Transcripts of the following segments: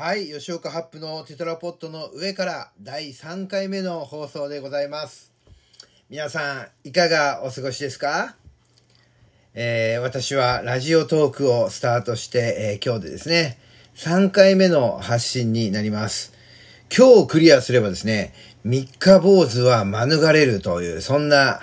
はい、吉岡ハップのテトラポットの上から第3回目の放送でございます。皆さん、いかがお過ごしですか？えー私はラジオトークをスタートして、えー今日でですね、3回目の発信になります。今日クリアすればですね、三日坊主は免れるという、そんな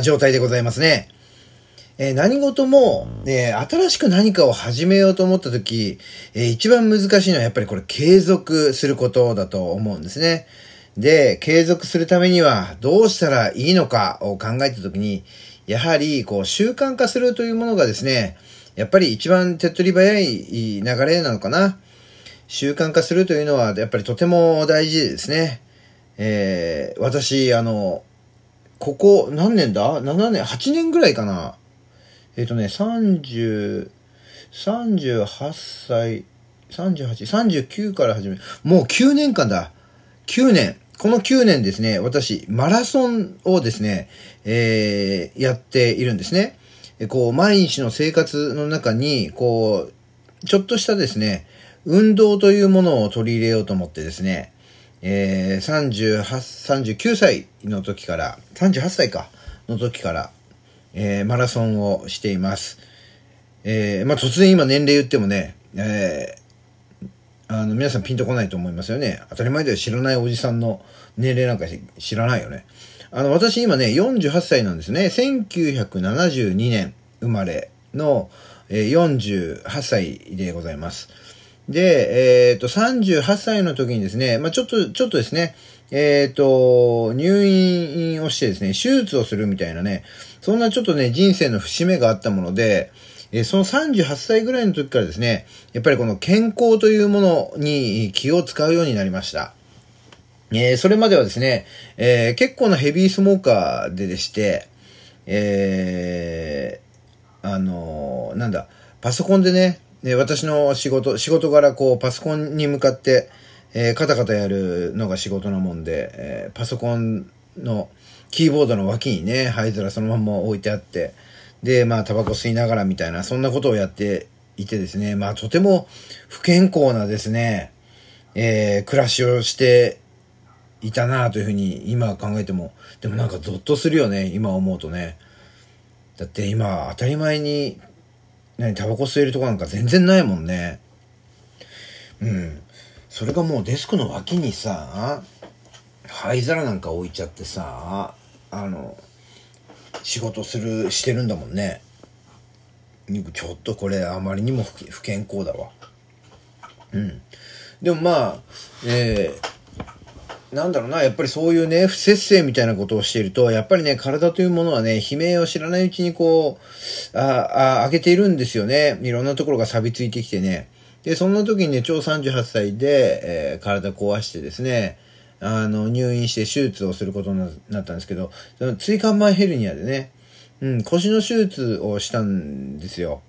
状態でございますね。えー何事も、えー新しく何かを始めようと思ったとき、えー一番難しいのはやっぱりこれ継続することだと思うんですね。で、継続するためにはどうしたらいいのかを考えたときに、やはりこう習慣化するというものがですね、やっぱり一番手っ取り早い流れなのかな。習慣化するというのはやっぱりとても大事ですね。えー私、あの、ここ何年だ ?7 年 ?8 年ぐらいかな。えっ、とね、30、38歳、38、39から始め、もう9年間だ。9年。この9年ですね、私、マラソンをですね、えーやっているんですね。えこう、毎日の生活の中に、こう、ちょっとしたですね、運動というものを取り入れようと思ってですね、えー、38、39歳の時から、38歳か、の時から、えーマラソンをしています。えーまあ、突然今年齢言ってもね、えーあの、皆さんピンとこないと思いますよね。当たり前だよ。知らないおじさんの年齢なんか知らないよね。あの、私今ね、48歳なんですね。1972年生まれの、えー48歳でございます。で、えっ、と、38歳の時にですね、まあちょっと、ちょっとですね、えっ、と、入院をしてですね、手術をするみたいなね、そんなちょっとね、人生の節目があったもので、えーその38歳ぐらいの時からですね、やっぱりこの健康というものに気を使うようになりました。えーそれまではですね、えー結構なヘビースモーカーででして、えーあのーなんだ、パソコンでね、ね私の仕事、仕事柄こう、パソコンに向かって、えーカタカタやるのが仕事なもんで、えーパソコンのキーボードの脇にね、灰皿そのまんま置いてあって、で、まあ、タバコ吸いながらみたいな、そんなことをやっていてですね、まあ、とても不健康なですね、えー暮らしをしていたなというふうに今考えても、でもなんかゾッとするよね、今思うとね。だって今当たり前に、何、タバコ吸えるとこなんか全然ないもんね。うん。それがもうデスクの脇にさ、灰皿なんか置いちゃってさ、あの、仕事する、してるんだもんね。ちょっとこれあまりにも不不健康だわ。うん。でもまあ、えー、なんだろうな、やっぱりそういうね、不節制みたいなことをしていると、やっぱりね、体というものはね、悲鳴を知らないうちにこう、あ、あ、上げているんですよね。いろんなところが錆びついてきてね。で、そんな時にね、超38歳で、えー体壊してですね、あの、入院して手術をすることになったんですけど、その椎間板ヘルニアでね、うん、腰の手術をしたんですよ。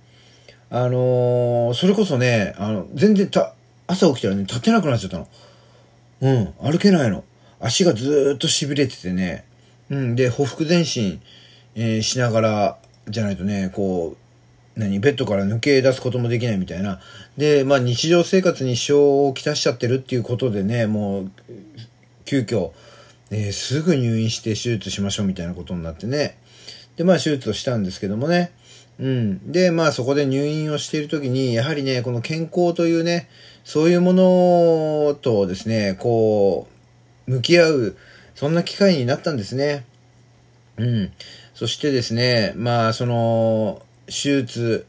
あのーそれこそね、あの、全然た、朝起きたらね、立てなくなっちゃったの。うん、歩けないの。足がずっと痺れててね。うん、で、ほふ前進、えーしながら、じゃないとね、こう、何、ベッドから抜け出すこともできないみたいな。で、まあ日常生活に支障をきたしちゃってるっていうことでね、もう、急遽、えーすぐ入院して手術しましょうみたいなことになってね。で、まあ手術をしたんですけどもね。うん。で、まあそこで入院をしているときに、やはりね、この健康というね、そういうものとですね、こう、向き合う、そんな機会になったんですね。うん。そしてですね、まあその、手術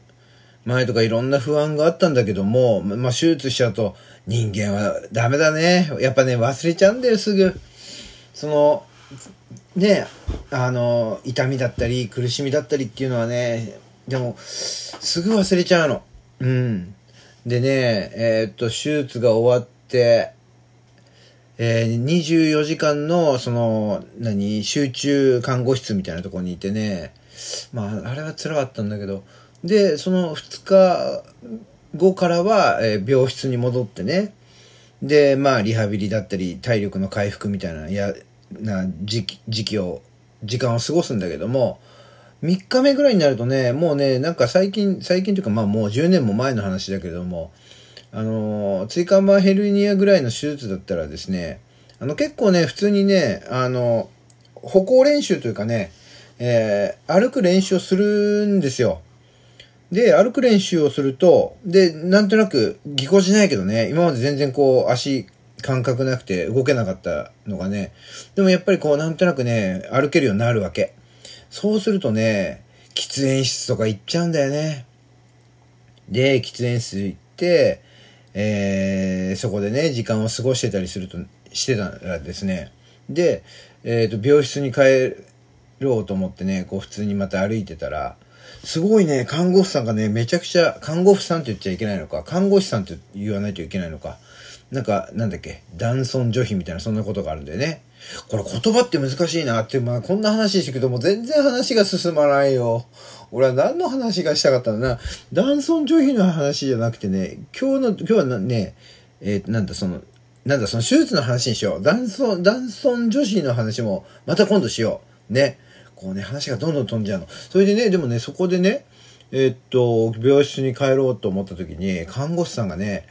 前とかいろんな不安があったんだけども、まあ手術しちゃうと人間はダメだね。やっぱね、忘れちゃうんだよ、すぐ。その、ね、あの、痛みだったり、苦しみだったりっていうのはね、でも、すぐ忘れちゃうの。うん。でね、えーっと、手術が終わって、えー24時間の、その、何、集中看護室みたいなとこにいてね、まあ、あれは辛かったんだけど、で、その2日後からは、えー病室に戻ってね、で、まあ、リハビリだったり、体力の回復みたいな、や、な、時期、時期を、時間を過ごすんだけども、3日目ぐらいになるとね、もうね、なんか最近、最近というかまあもう10年も前の話だけども、あの、椎間板ヘルニアぐらいの手術だったらですね、あの結構ね、普通にね、あの、歩行練習というかね、えー、歩く練習をするんですよ。で、歩く練習をすると、で、なんとなく、ぎこちないけどね、今まで全然こう、足、感覚なくて動けなかったのがね、でもやっぱりこう、なんとなくね、歩けるようになるわけ。そうするとね、喫煙室とか行っちゃうんだよね。で、喫煙室行って、えー、そこでね、時間を過ごしてたりすると、してたらですね、で、えっ、ー、と、病室に帰ろうと思ってね、こう普通にまた歩いてたら、すごいね、看護婦さんがね、めちゃくちゃ、看護婦さんって言っちゃいけないのか、看護師さんって言わないといけないのか、なんか、なんだっけ、男尊女卑みたいなそんなことがあるんだよね。これ言葉って難しいなって、まあこんな話してくとも全然話が進まないよ。俺は何の話がしたかったのな。男尊女卑の話じゃなくてね、今日の、今日はね、えー、なんだその、なんだその手術の話にしよう。男尊、男尊女子の話もまた今度しよう。ね。こうね、話がどんどん飛んじゃうの。それでね、でもね、そこでね、えー、っと、病室に帰ろうと思った時に、看護師さんがね、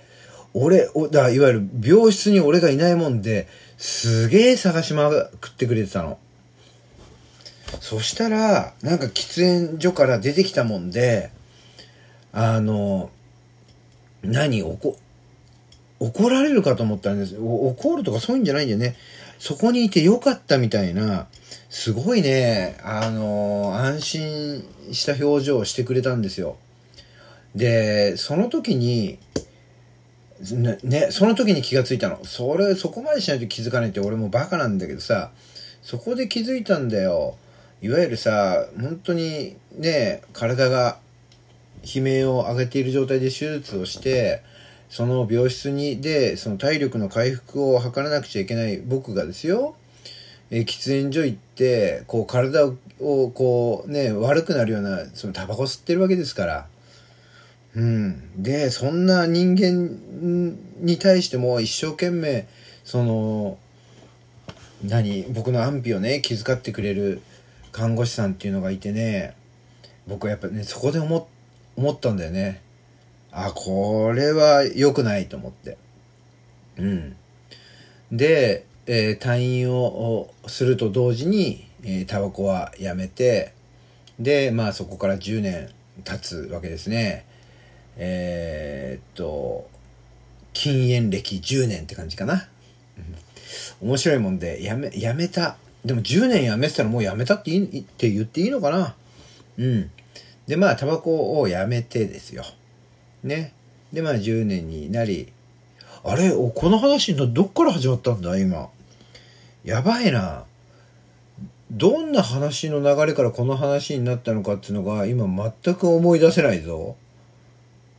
俺、だいわゆる病室に俺がいないもんで、すげえ探しまくってくれてたの。そしたら、なんか喫煙所から出てきたもんで、あの、何、怒、怒られるかと思ったんです。怒るとかそういうんじゃないんだよね。そこにいてよかったみたいな、すごいね、あの、安心した表情をしてくれたんですよ。で、その時に、ね、ね、その時に気がついたの。それ、そこまでしないと気づかないって俺もバカなんだけどさ、そこで気づいたんだよ。いわゆるさ、本当にね、体が悲鳴を上げている状態で手術をして、その病室に、で、その体力の回復を図らなくちゃいけない僕がですよ、え喫煙所行って、こう体をこうね、悪くなるような、そのタバコ吸ってるわけですから。うん。で、そんな人間に対しても一生懸命、その、何僕の安否をね、気遣ってくれる看護師さんっていうのがいてね、僕はやっぱね、そこで思思ったんだよね。あ、これは良くないと思って。うん。で、えー、退院をすると同時に、え、タバコはやめて、で、まあそこから10年経つわけですね。えー、っと、禁煙歴10年って感じかな。面白いもんで、やめ、やめた。でも10年やめてたらもうやめたっていいって言っていいのかなうん。で、まあ、タバコをやめてですよ。ね。で、まあ、10年になり、あれ？この話のどっから始まったんだ？今。やばいな。どんな話の流れからこの話になったのかっていうのが今全く思い出せないぞ。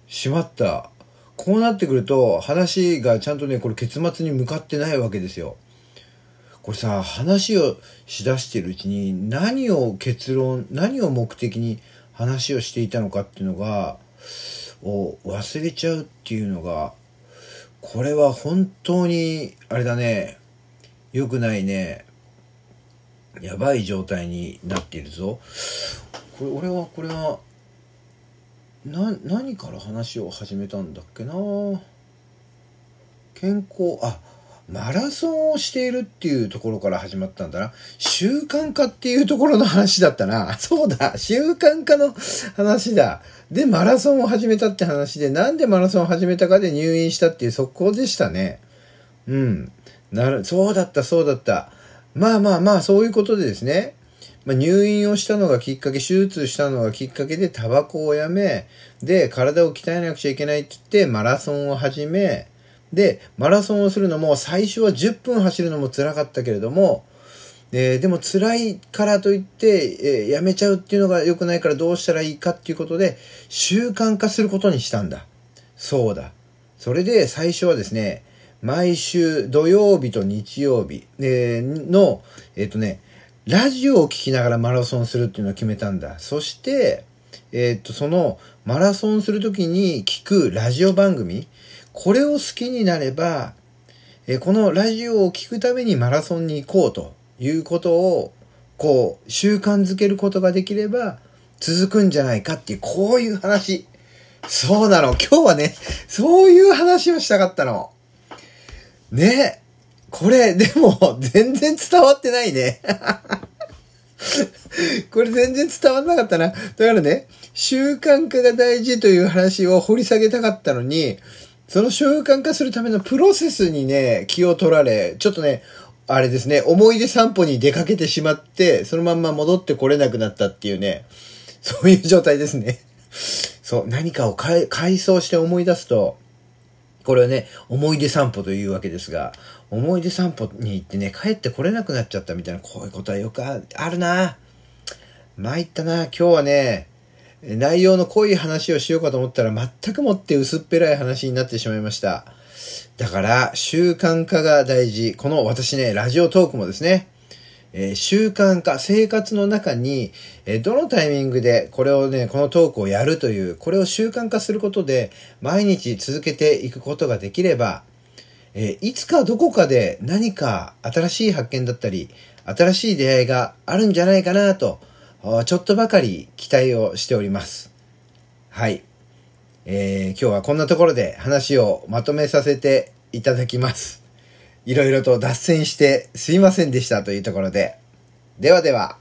しまった。こうなってくると話がちゃんとね、これ結末に向かってないわけですよ。これさ、話をしだしてるうちに何を結論、何を目的に話をしていたのかっていうのが、を忘れちゃうっていうのが、これは本当に、あれだね、良くないね、やばい状態になっているぞ。これ、俺は、これは、な、何から話を始めたんだっけな？健康、あ、マラソンをしているっていうところから始まったんだな。習慣化っていうところの話だったな。そうだ、習慣化の話だ。で、マラソンを始めたって話で、なんでマラソンを始めたかで入院したっていう速攻でしたね。うん。なる、そうだった、そうだった。まあまあまあ、そういうことでですね。まあ、入院をしたのがきっかけ、手術したのがきっかけでタバコをやめ、で、体を鍛えなくちゃいけないって言って、マラソンを始め、で、マラソンをするのも最初は10分走るのも辛かったけれども、えー、でも辛いからといって、えー、やめちゃうっていうのが良くないからどうしたらいいかっていうことで習慣化することにしたんだ。そうだ。それで最初はですね、毎週土曜日と日曜日、えー、の、えっ、とね、ラジオを聴きながらマラソンするっていうのを決めたんだ。そして、えっ、と、そのマラソンするときに聞くラジオ番組、これを好きになれば、えこのラジオを聴くためにマラソンに行こうということを、こう、習慣づけることができれば、続くんじゃないかっていう、こういう話。そうなの。今日はね、そういう話をしたかったの。ね。これ、でも、全然伝わってないね。これ全然伝わんなかったな。だからね、習慣化が大事という話を掘り下げたかったのに、その習慣化するためのプロセスにね、気を取られ、ちょっとね、あれですね、思い出散歩に出かけてしまって、そのまんま戻ってこれなくなったっていうね、そういう状態ですね。そう、何かを改装して思い出すと、これはね、思い出散歩というわけですが、思い出散歩に行ってね、帰ってこれなくなっちゃったみたいな、こういうことはよくあるな参ったな今日はね、内容の濃い話をしようかと思ったら全くもって薄っぺらい話になってしまいました。だから、習慣化が大事。この私ね、ラジオトークもですね、えー、習慣化、生活の中に、えー、どのタイミングでこれをね、このトークをやるという、これを習慣化することで、毎日続けていくことができれば、えー、いつかどこかで何か新しい発見だったり、新しい出会いがあるんじゃないかなと、ちょっとばかり期待をしております。はい。えー、今日はこんなところで話をまとめさせていただきます。いろいろと脱線してすいませんでしたというところで。ではでは。